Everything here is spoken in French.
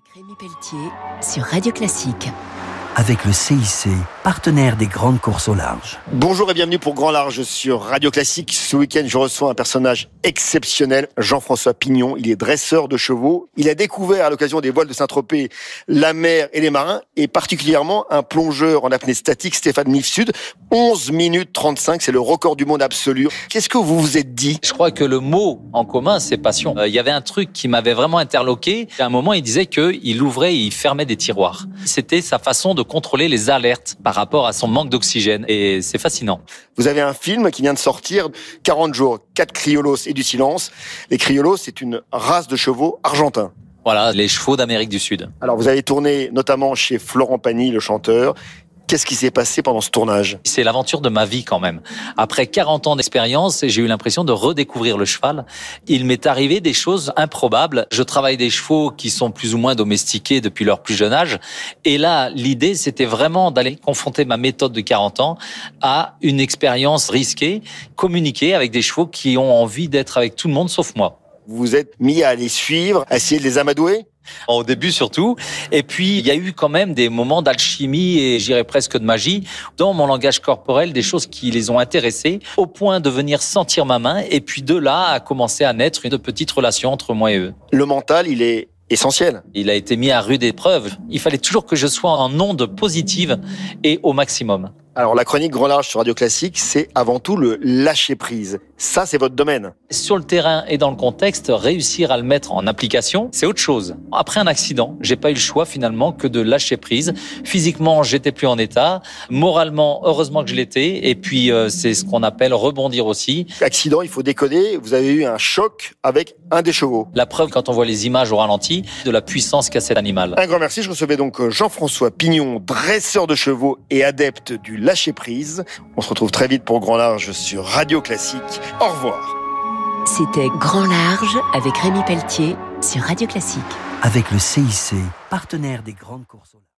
Avec Rémi Pelletier sur Radio Classique. avec le CIC, partenaire des grandes courses au large. Bonjour et bienvenue pour Grand Large sur Radio Classique. Ce week-end, je reçois un personnage exceptionnel, Jean-François Pignon. Il est dresseur de chevaux. Il a découvert à l'occasion des voiles de Saint-Tropez la mer et les marins et particulièrement un plongeur en apnée statique, Stéphane Nif-Sud. 11 minutes 35, c'est le record du monde absolu. Qu'est-ce que vous vous êtes dit? Je crois que le mot en commun, c'est passion. Euh, Il y avait un truc qui m'avait vraiment interloqué. À un moment, il disait qu'il ouvrait et il fermait des tiroirs. C'était sa façon de contrôler les alertes par rapport à son manque d'oxygène. Et c'est fascinant. Vous avez un film qui vient de sortir, 40 jours, 4 criolos et du silence. Les criolos, c'est une race de chevaux argentins. Voilà, les chevaux d'Amérique du Sud. Alors vous avez tourné notamment chez Florent Pagny, le chanteur. Qu'est-ce qui s'est passé pendant ce tournage? C'est l'aventure de ma vie quand même. Après 40 ans d'expérience, j'ai eu l'impression de redécouvrir le cheval. Il m'est arrivé des choses improbables. Je travaille des chevaux qui sont plus ou moins domestiqués depuis leur plus jeune âge. Et là, l'idée, c'était vraiment d'aller confronter ma méthode de 40 ans à une expérience risquée, communiquer avec des chevaux qui ont envie d'être avec tout le monde sauf moi. Vous vous êtes mis à les suivre, à essayer de les amadouer? Au début surtout. Et puis, il y a eu quand même des moments d'alchimie et j'irais presque de magie dans mon langage corporel, des choses qui les ont intéressés au point de venir sentir ma main. Et puis de là a commencé à naître une petite relation entre moi et eux. Le mental, il est essentiel. Il a été mis à rude épreuve. Il fallait toujours que je sois en onde positive et au maximum. Alors la chronique Grand Large sur Radio Classique, c'est avant tout le lâcher prise. Ça, c'est votre domaine. Sur le terrain et dans le contexte, réussir à le mettre en application, c'est autre chose. Après un accident, j'ai pas eu le choix finalement que de lâcher prise. Physiquement, j'étais plus en état. Moralement, heureusement que je l'étais. Et puis, euh, c'est ce qu'on appelle rebondir aussi. Accident, il faut décoder. Vous avez eu un choc avec un des chevaux. La preuve, quand on voit les images au ralenti, de la puissance qu'a cet animal. Un grand merci. Je recevais donc Jean-François Pignon, dresseur de chevaux et adepte du lâcher prise. On se retrouve très vite pour Grand Large sur Radio Classique. Au revoir. C'était Grand Large avec Rémi Pelletier sur Radio Classique. Avec le CIC, partenaire des grandes courses.